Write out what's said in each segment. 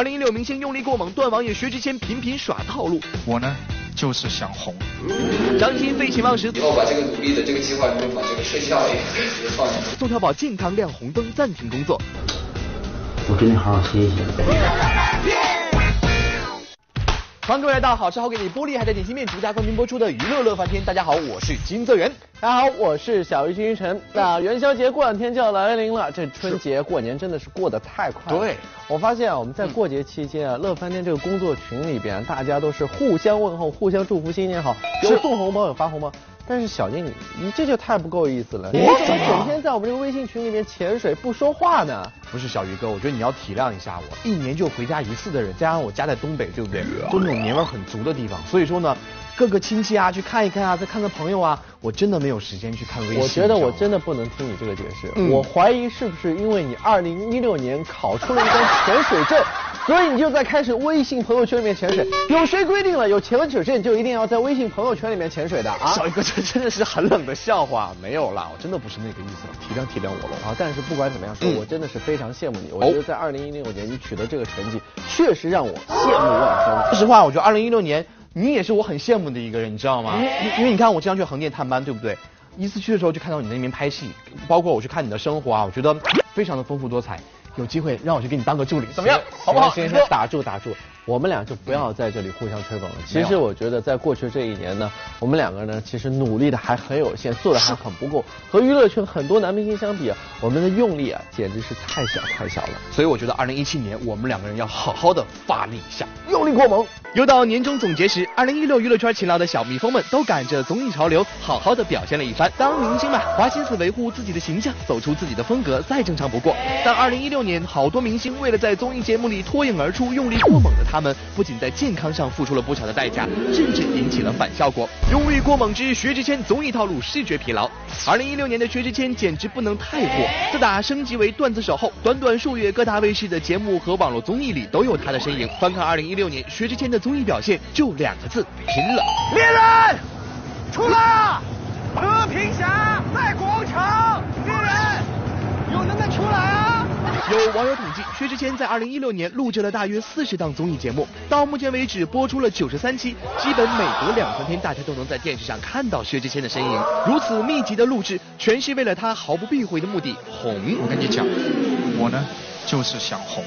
二零一六明星用力过猛，段王爷薛之谦频频耍套路。我呢，就是想红。张艺兴废寝忘食，以后把这个努力的这个计划，就把这个睡觉也也放进去。宋小宝健康亮红灯，暂停工作。我给你好好歇一歇。欢迎各位来到好吃好给你玻璃海苔点心面独家冠名播出的娱乐乐翻天。大家好，我是金泽源。大家好，我是小鱼金晨。那元宵节过两天就要来临了，这春节过年真的是过得太快了。对，我发现啊，我们在过节期间啊，乐翻天这个工作群里边，大家都是互相问候、互相祝福新年好，有送红包有发红包。但是小静，你你这就太不够意思了！你怎么整天在我们这个微信群里面潜水不说话呢？不是小鱼哥，我觉得你要体谅一下我，一年就回家一次的人，加上我家在东北，对不对？就那种年味很足的地方，所以说呢，各个亲戚啊去看一看啊，再看看朋友啊，我真的没有时间去看微信。我觉得我真的不能听你这个解释，我怀疑是不是因为你二零一六年考出了一张潜水证。所以你就在开始微信朋友圈里面潜水，有谁规定了有潜水证就一定要在微信朋友圈里面潜水的啊？小一哥，这真的是很冷的笑话，没有啦，我真的不是那个意思，体谅体谅我了啊！但是不管怎么样说，我真的是非常羡慕你，我觉得在二零一六年你取得这个成绩，确实让我羡慕万分。说实话，我觉得二零一六年你也是我很羡慕的一个人，你知道吗？因为你看我经常去横店探班，对不对？一次去的时候就看到你在那边拍戏，包括我去看你的生活啊，我觉得非常的丰富多彩。有机会让我去给你当个助理，怎么样？好不好？先生，打住打住，我们俩就不要在这里互相吹捧了。其实我觉得在过去这一年呢，我们两个人其实努力的还很有限，做的还很不够。和娱乐圈很多男明星相比啊，我们的用力啊简直是太小太小了。所以我觉得二零一七年我们两个人要好好的发力一下，用力过猛。又到年终总结时，二零一六娱乐圈勤劳的小蜜蜂们都赶着综艺潮流，好好的表现了一番。当明星嘛，花心思维护自己的形象，走出自己的风格，再正常不过。但二零一六年，好多明星为了在综艺节目里脱颖而出，用力过猛的他们，不仅在健康上付出了不小的代价，甚至引起了反效果。用力过猛之薛之谦综艺套路视觉疲劳。二零一六年的薛之谦简直不能太火。自打升级为段子手后，短短数月，各大卫视的节目和网络综艺里都有他的身影。翻看二零一六年薛之谦的。综艺表现就两个字，拼了！猎人出来，和平侠在广场，猎人有能耐出来啊！有网友统计，薛之谦在二零一六年录制了大约四十档综艺节目，到目前为止播出了九十三期，基本每隔两三天大家都能在电视上看到薛之谦的身影。如此密集的录制，全是为了他毫不避讳的目的——红。我跟你讲，我呢就是想红。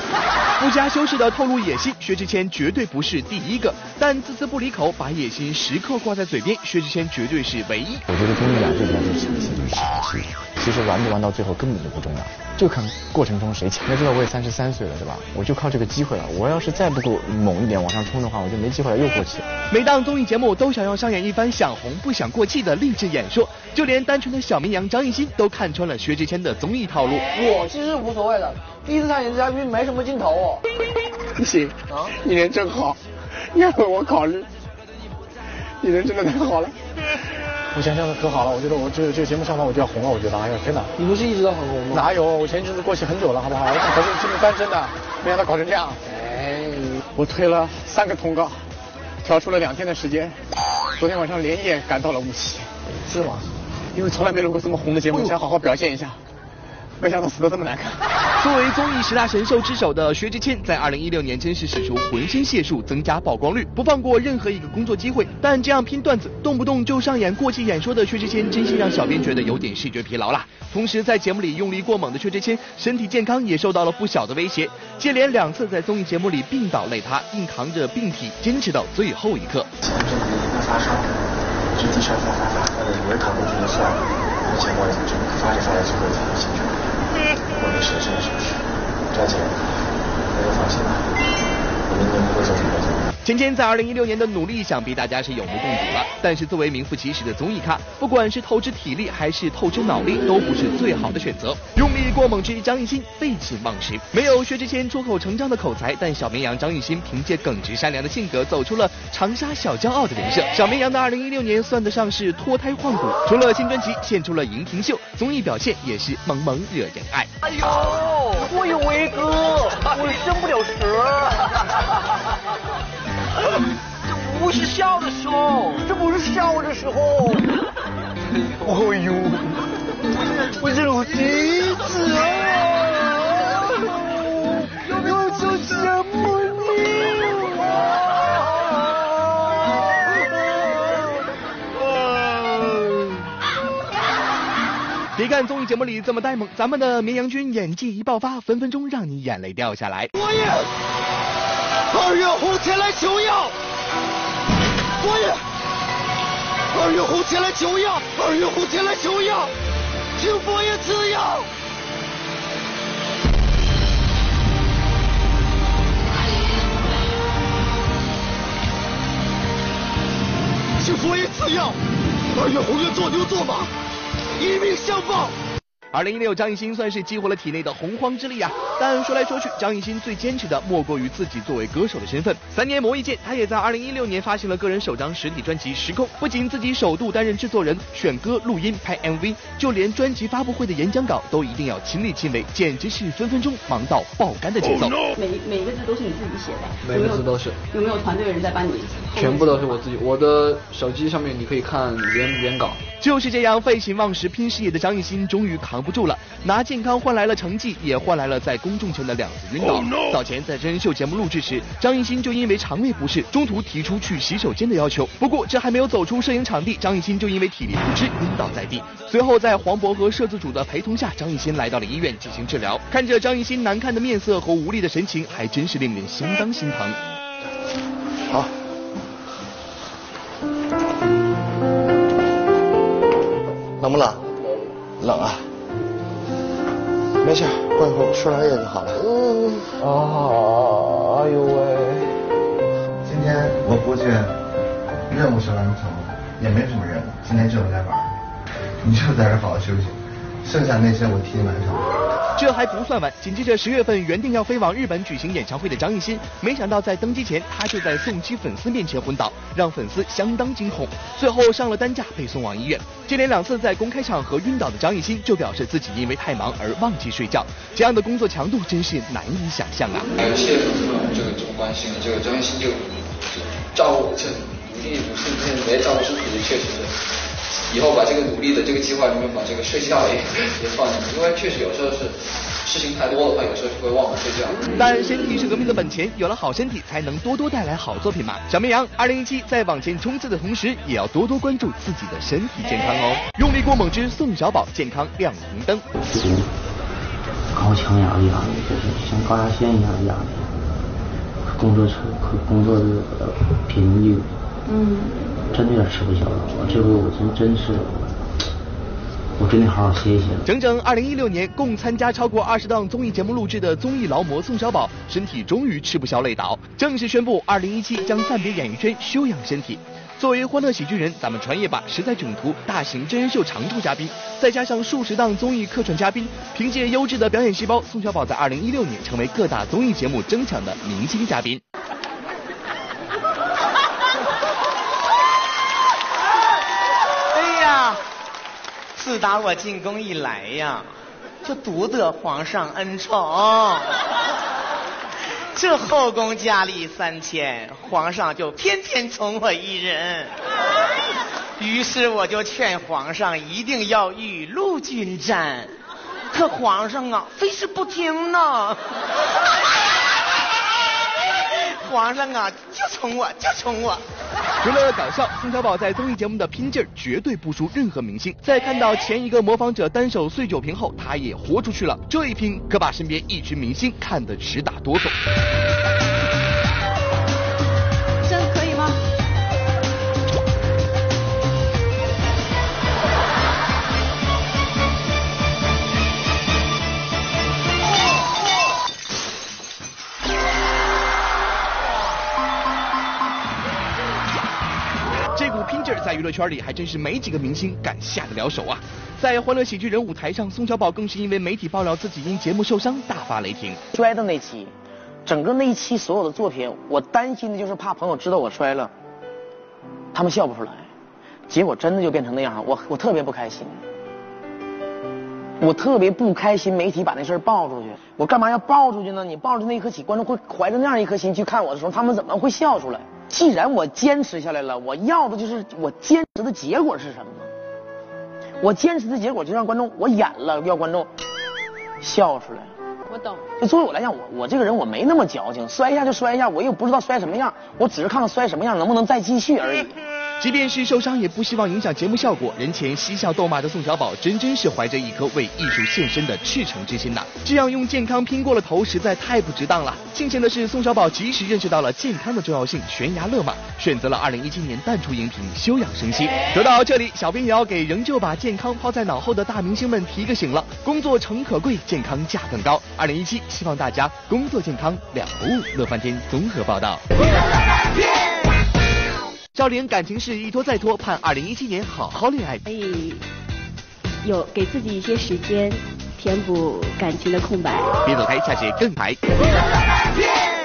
不加修饰的透露野心，薛之谦绝对不是第一个，但字字不离口，把野心时刻挂在嘴边，薛之谦绝对是唯一。我觉得综艺啊，最主要就是就是。其实玩不玩到最后根本就不重要，就看过程中谁强。要知道我也三十三岁了，对吧？我就靠这个机会了。我要是再不够猛一点往上冲的话，我就没机会了，又过气。每档综艺节目都想要上演一番想红不想过气的励志演说，就连单纯的小绵羊张艺兴都看穿了薛之谦的综艺套路。我其实无所谓的，第一次上演嘉宾没什么镜头哦。不行啊，你人真好，你要为我考虑，你人真的太好了。我想想可好了，我觉得我这这个节目上完我就要红了，我觉得哎呀天哪！你不是一直都很红吗？哪有，我前一阵子过去很久了，好不好？我想考虑节目翻身的，没想到搞成这样。哎，我推了三个通告，调出了两天的时间，昨天晚上连夜赶到了无锡。是吗？因为从来没录过这么红的节目，想好好表现一下。没想到死的这么难看。作为综艺十大神兽之首的薛之谦，在二零一六年真是使出浑身解数增加曝光率，不放过任何一个工作机会。但这样拼段子，动不动就上演过气演说的薛之谦，真心让小编觉得有点视觉疲劳了。同时，在节目里用力过猛的薛之谦，身体健康也受到了不小的威胁，接连两次在综艺节目里病倒累塌，硬扛着病体坚持到最后一刻以为扛过去就算了，以前我就发着发着就会才有兴趣。我没事，真的是不是？张姐，那就放心吧，我明年不会再芊芊在二零一六年的努力，想必大家是有目共睹了。但是作为名副其实的综艺咖，不管是透支体力还是透支脑力，都不是最好的选择。用力过猛之张艺兴废寝忘食，没有薛之谦出口成章的口才，但小绵羊张艺兴凭借耿直善良的性格，走出了长沙小骄傲的人设。小绵羊的二零一六年算得上是脱胎换骨，除了新专辑献出了荧屏秀，综艺表现也是萌萌惹人爱。哎呦，我有威哥，我升不了蛇。是笑的时候，这不是笑的时候。哎呦，我这是我第一，我就羡慕你。别看综艺节目里这么呆萌，咱们的绵羊君演技一爆发，分分钟让你眼泪掉下来。我也，二月红前来求药。佛爷，二月红前来求药，二月红前来求药，请佛爷赐药。请佛爷赐药，二月红愿做牛做马，以命相报。二零一六，张艺兴算是激活了体内的洪荒之力啊！但说来说去，张艺兴最坚持的莫过于自己作为歌手的身份。三年磨一剑，他也在二零一六年发行了个人首张实体专辑《时空》，不仅自己首度担任制作人、选歌、录音、拍 MV，就连专辑发布会的演讲稿都一定要亲力亲为，简直是分分钟忙到爆肝的节奏。每每个字都是你自己写的，每个字都是。有没有团队人在帮你？全部都是我自己，我的手机上面你可以看原原稿。就是这样废寝忘食拼事业的张艺兴，终于扛不住了，拿健康换来了成绩，也换来了在公众前的两次晕倒。早前在真人秀节目录制时，张艺兴就因为肠胃不适，中途提出去洗手间的要求。不过这还没有走出摄影场地，张艺兴就因为体力不支晕倒在地。随后在黄渤和摄制组的陪同下，张艺兴来到了医院进行治疗。看着张艺兴难看的面色和无力的神情，还真是令人相当心疼。好。冷不冷？冷啊！没事，过一会儿吃点液就好了。嗯。啊，哎呦喂！今天我估计任务是完成了，也没什么任务，今天就来玩。你就在这好好休息，剩下那些我替你完成。这还不算完，紧接着十月份原定要飞往日本举行演唱会的张艺兴，没想到在登机前他就在送机粉丝面前昏倒，让粉丝相当惊恐。最后上了担架被送往医院。接连两次在公开场合晕倒的张艺兴就表示自己因为太忙而忘记睡觉，这样的工作强度真是难以想象啊！还有谢谢粉丝们这个这么关心，这个张艺兴就照顾这努力不是这没照顾身体，确实是。以后把这个努力的这个计划里面把这个睡觉也也放进去，因为确实有时候是事情太多的话，有时候就会忘了睡觉。但身体是革命的本钱，有了好身体才能多多带来好作品嘛。小绵羊，二零一七在往前冲刺的同时，也要多多关注自己的身体健康哦。用力过猛之宋小宝健康亮红灯。高强压力啊，就是像高压线一样的压力，工作车和工作的频率，嗯。真的有点吃不消了，我这回我真真是，我真得好好歇一歇。整整二零一六年，共参加超过二十档综艺节目录制的综艺劳模宋小宝，身体终于吃不消累倒，正式宣布二零一七将暂别演艺圈休养身体。作为欢乐喜剧人，咱们传业吧实在整图大型真人秀常驻嘉宾，再加上数十档综艺客串嘉宾，凭借优质的表演细胞，宋小宝在二零一六年成为各大综艺节目争抢的明星嘉宾。自打我进宫以来呀，就独得皇上恩宠。这后宫佳丽三千，皇上就偏偏宠我一人。于是我就劝皇上一定要雨露均沾，可皇上啊，非是不听呢。皇上啊，就宠我，就宠我。除了搞笑，宋小宝在综艺节目的拼劲儿绝对不输任何明星。在看到前一个模仿者单手碎酒瓶后，他也豁出去了。这一拼可把身边一群明星看得直打哆嗦。娱乐圈里还真是没几个明星敢下得了手啊！在欢乐喜剧人舞台上，宋小宝更是因为媒体爆料自己因节目受伤大发雷霆。摔的那期，整个那一期所有的作品，我担心的就是怕朋友知道我摔了，他们笑不出来。结果真的就变成那样，我我特别不开心，我特别不开心。媒体把那事儿爆出去，我干嘛要爆出去呢？你爆出那一刻起，观众会怀着那样一颗心去看我的时候，他们怎么会笑出来？既然我坚持下来了，我要的就是我坚持的结果是什么？我坚持的结果就让观众我演了，要观众笑出来了。我懂。就作为我来讲，我我这个人我没那么矫情，摔一下就摔一下，我又不知道摔什么样，我只是看看摔什么样能不能再继续而已。即便是受伤，也不希望影响节目效果。人前嬉笑逗骂的宋小宝，真真是怀着一颗为艺术献身的赤诚之心呐！这样用健康拼过了头，实在太不值当了。庆幸的是，宋小宝及时认识到了健康的重要性，悬崖勒马，选择了2017年淡出荧屏，休养生息。说到这里，小编也要给仍旧把健康抛在脑后的大明星们提个醒了：工作诚可贵，健康价更高。2017，希望大家工作健康两不误。乐翻天综合报道。赵琳感情事一拖再拖，盼二零一七年好好恋爱。可以有给自己一些时间，填补感情的空白。别走开，下节更嗨。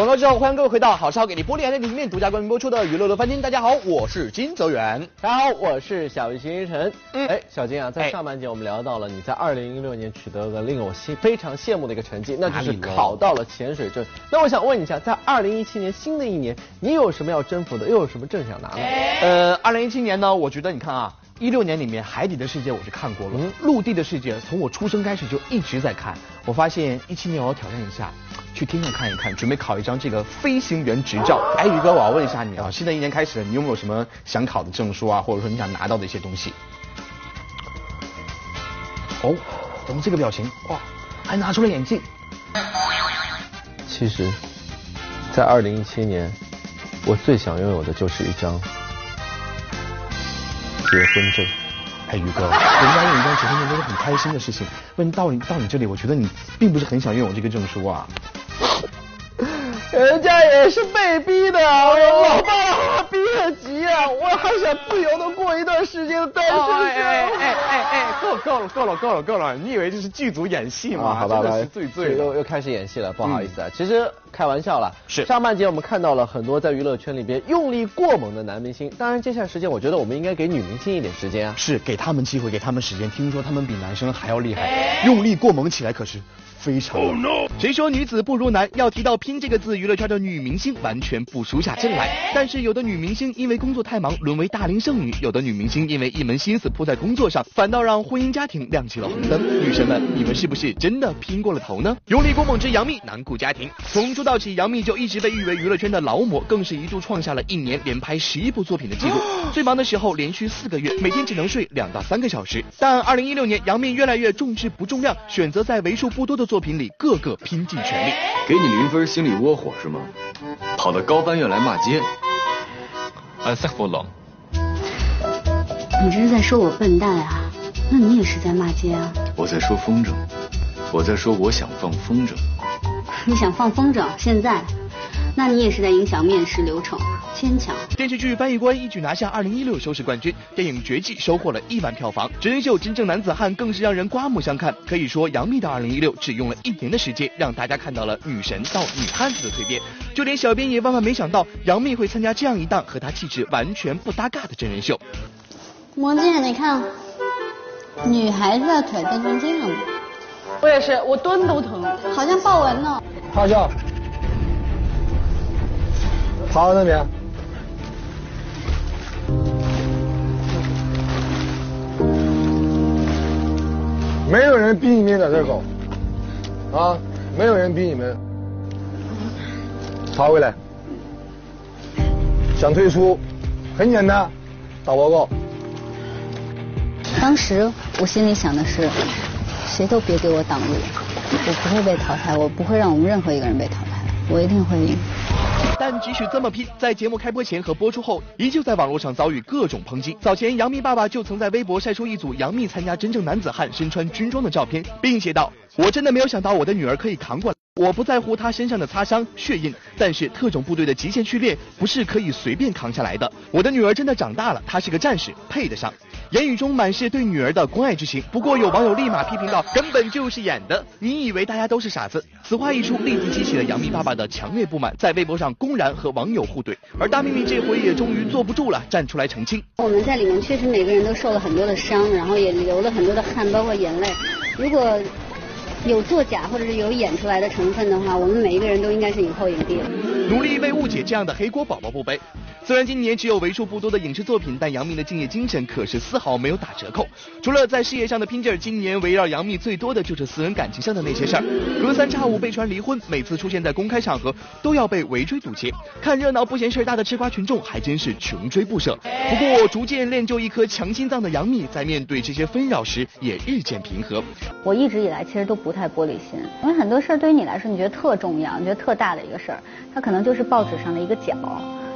广告之后，欢迎各位回到好少给你玻璃海的里面独家冠名播出的娱乐乐翻天。大家好，我是金泽远。大家好，我是小星辰。嗯，哎，小金啊，在上半节我们聊到了你在二零一六年取得了令我心非常羡慕的一个成绩，那就是考到了潜水证。那我想问一下，在二零一七年新的一年，你有什么要征服的，又有什么证想拿呢？呃，二零一七年呢，我觉得你看啊。一六年里面海底的世界我是看过了，陆地的世界从我出生开始就一直在看。我发现一七年我要挑战一下，去天上看一看，准备考一张这个飞行员执照。哎，宇哥，我要问一下你啊，新的一年开始，你有没有什么想考的证书啊，或者说你想拿到的一些东西？哦，怎么这个表情？哇，还拿出了眼镜。其实，在二零一七年，我最想拥有的就是一张。结婚证，哎，宇哥，人家用一张结婚证都是很开心的事情。问到你到你这里，我觉得你并不是很想拥有这个证书啊。人家也是被逼的，我老爸逼得急啊！我还想自由的过一段时间的单身生活。哎哎哎哎哎，够够了够了够了够了！你以为这是剧组演戏吗？好吧，是最醉又又开始演戏了，不好意思啊。其实开玩笑了。是。上半节我们看到了很多在娱乐圈里边用力过猛的男明星，当然接下来时间我觉得我们应该给女明星一点时间啊。是，给他们机会，给他们时间。听说他们比男生还要厉害，用力过猛起来可是。非常。谁说女子不如男？要提到拼这个字，娱乐圈的女明星完全不输下阵来。但是有的女明星因为工作太忙，沦为大龄剩女；有的女明星因为一门心思扑在工作上，反倒让婚姻家庭亮起了红灯。女神们，你们是不是真的拼过了头呢？用力过猛之杨幂难顾家庭。从出道起，杨幂就一直被誉为娱乐圈的劳模，更是一度创下了一年连拍十一部作品的记录。最忙的时候，连续四个月每天只能睡两到三个小时。但二零一六年，杨幂越来越重质不重量，选择在为数不多的作品里个个拼尽全力。给你零分，心里窝火是吗？跑到高翻院来骂街。你这是在说我笨蛋啊？那你也是在骂街啊？我在说风筝，我在说我想放风筝。你想放风筝？现在？那你也是在影响面试流程。牵强。电视剧《翻译官》一举拿下二零一六收视冠军，电影《绝技》收获了亿万票房，真人秀《真正男子汉》更是让人刮目相看。可以说，杨幂的二零一六只用了一年的时间，让大家看到了女神到女汉子的蜕变。就连小编也万万没想到，杨幂会参加这样一档和她气质完全不搭嘎的真人秀。魔镜，你看，女孩子的腿变成这样了。我也是，我蹲都疼，好像豹纹呢。趴下，趴到那边。没有人逼你们在这搞，啊，没有人逼你们，爬回来。想退出，很简单，打报告。当时我心里想的是，谁都别给我挡路，我不会被淘汰，我不会让我们任何一个人被淘汰，我一定会赢。但即使这么拼，在节目开播前和播出后，依旧在网络上遭遇各种抨击。早前，杨幂爸爸就曾在微博晒出一组杨幂参加真正男子汉身穿军装的照片，并写道：“我真的没有想到我的女儿可以扛过来。我不在乎她身上的擦伤、血印，但是特种部队的极限训练不是可以随便扛下来的。我的女儿真的长大了，她是个战士，配得上。”言语中满是对女儿的关爱之情。不过有网友立马批评道：“根本就是演的，你以为大家都是傻子？”此话一出，立即激起了杨幂爸爸的强烈不满，在微博上公然和网友互怼。而大幂幂这回也终于坐不住了，站出来澄清：“我们在里面确实每个人都受了很多的伤，然后也流了很多的汗，包括眼泪。如果有作假或者是有演出来的成分的话，我们每一个人都应该是影后影帝。”努力为误解这样的黑锅宝宝不背。虽然今年只有为数不多的影视作品，但杨幂的敬业精神可是丝毫没有打折扣。除了在事业上的拼劲儿，今年围绕杨幂最多的就是私人感情上的那些事儿。隔三差五被传离婚，每次出现在公开场合都要被围追堵截，看热闹不嫌事儿大的吃瓜群众还真是穷追不舍。不过，逐渐练就一颗强心脏的杨幂，在面对这些纷扰时也日渐平和。我一直以来其实都不太玻璃心，因为很多事儿对于你来说，你觉得特重要，你觉得特大的一个事儿，它可能就是报纸上的一个角。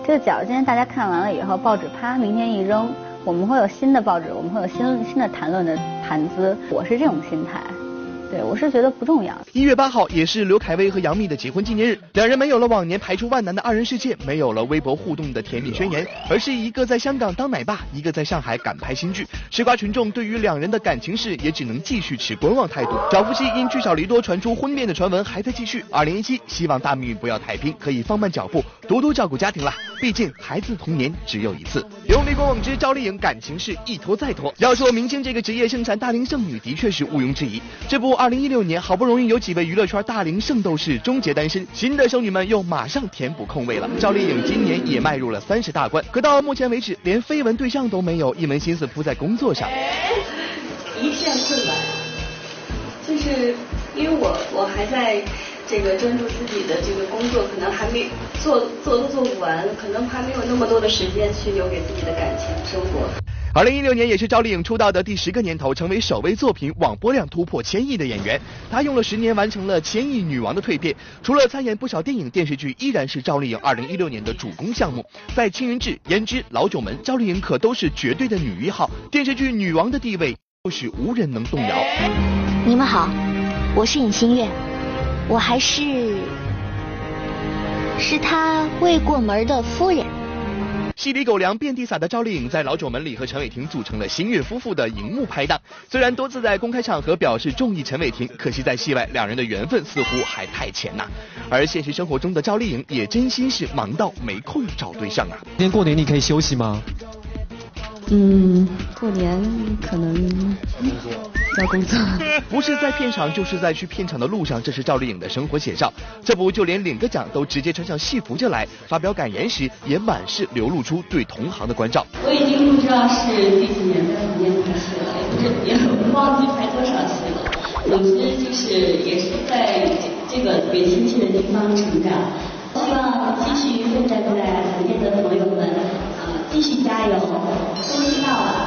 这个角今天大家看完了以后，报纸啪，明天一扔，我们会有新的报纸，我们会有新新的谈论的谈资。我是这种心态。对，我是觉得不重要。一月八号也是刘恺威和杨幂的结婚纪念日，两人没有了往年排除万难的二人世界，没有了微博互动的甜蜜宣言，而是一个在香港当奶爸，一个在上海赶拍新剧。吃瓜群众对于两人的感情事也只能继续持观望态度。小夫妻因聚少离多传出婚变的传闻还在继续。二零一七，希望大幂不要太拼，可以放慢脚步，多多照顾家庭了。毕竟孩子童年只有一次。用力过往之赵丽颖感情事一拖再拖。要说明星这个职业生产大龄剩女，的确是毋庸置疑。这部二。二零一六年，好不容易有几位娱乐圈大龄圣斗士终结单身，新的剩女们又马上填补空位了。赵丽颖今年也迈入了三十大关，可到目前为止，连绯闻对象都没有，一门心思扑在工作上。一片困难，就是因为我我还在这个专注自己的这个工作，可能还没做做都做不完，可能还没有那么多的时间去留给自己的感情生活。二零一六年也是赵丽颖出道的第十个年头，成为首位作品网播量突破千亿的演员。她用了十年完成了千亿女王的蜕变。除了参演不少电影电视剧，依然是赵丽颖二零一六年的主攻项目。在《青云志》《胭脂》《老九门》，赵丽颖可都是绝对的女一号，电视剧女王的地位就是无人能动摇。你们好，我是尹新月，我还是是他未过门的夫人。戏里狗粮遍地撒的赵丽颖，在老九门里和陈伟霆组成了新月夫妇的荧幕拍档。虽然多次在公开场合表示中意陈伟霆，可惜在戏外两人的缘分似乎还太浅呐。而现实生活中的赵丽颖也真心是忙到没空找对象啊。今年过年你可以休息吗？嗯，过年可能要工作，不是在片场，就是在去片场的路上，这是赵丽颖的生活写照。这不，就连领个奖都直接穿上戏服就来，发表感言时也满是流露出对同行的关照。我已经不知道是第几年在里面拍戏了，也不是也忘记拍多少戏了。总之就是也是在这个特别亲切的地方成长，希望继续奋战在旁边的朋友们。继续加油，都知道了，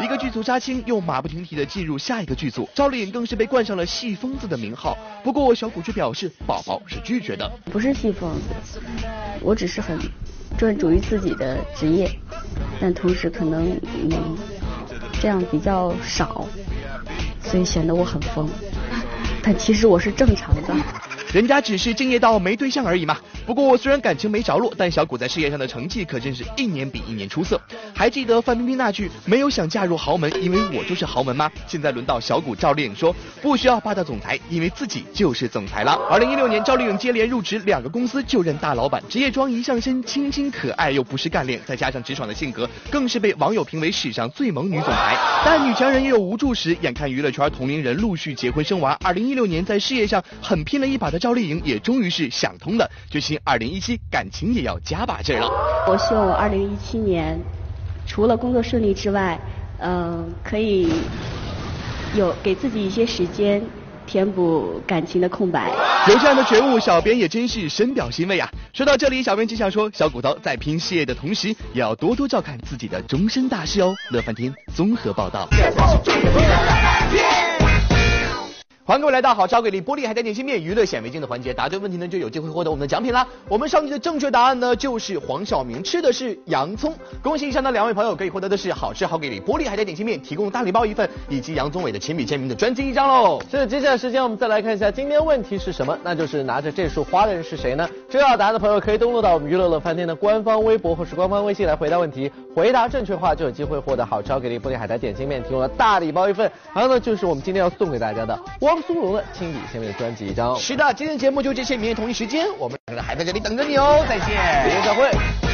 一个剧组杀青，又马不停蹄的进入下一个剧组，赵丽颖更是被冠上了戏疯子的名号。不过小谷却表示，宝宝是拒绝的，不是戏疯子，我只是很专注于自己的职业，但同时可能嗯这样比较少，所以显得我很疯，但其实我是正常的。人家只是敬业到没对象而已嘛。不过虽然感情没着落，但小谷在事业上的成绩可真是一年比一年出色。还记得范冰冰那句“没有想嫁入豪门，因为我就是豪门”吗？现在轮到小谷赵丽颖说，不需要霸道总裁，因为自己就是总裁了。二零一六年，赵丽颖接连入职两个公司，就任大老板，职业装一上身，清新可爱又不失干练，再加上直爽的性格，更是被网友评为史上最萌女总裁。但女强人也有无助时，眼看娱乐圈同龄人陆续结婚生娃，二零一六年在事业上狠拼了一把的。赵丽颖也终于是想通了，决心二零一七感情也要加把劲了。我希望我二零一七年除了工作顺利之外，嗯，可以有给自己一些时间填补感情的空白。有这样的觉悟，小编也真是深表欣慰啊！说到这里，小编只想说，小骨头在拼事业的同时，也要多多照看自己的终身大事哦。乐翻天综合报道。欢迎各位来到好超给力玻璃海苔点心面娱乐显微镜的环节，答对问题呢就有机会获得我们的奖品啦。我们上期的正确答案呢就是黄晓明吃的是洋葱，恭喜以上的两位朋友可以获得的是好吃好给力玻璃海苔点心面提供大礼包一份，以及杨宗纬的亲笔签名的专辑一张喽。是，接下来时间我们再来看一下今天问题是什么，那就是拿着这束花的人是谁呢？知道答案的朋友可以登录到我们娱乐乐饭店的官方微博或是官方微信来回答问题，回答正确话就有机会获得好吃好给力玻璃海苔点心面提供的大礼包一份，还有呢就是我们今天要送给大家的汪苏泷的亲。下面的专辑一张。是的，今天节目就这些，明天同一时间我们两个人还在这里等着你哦，再见，明天再会。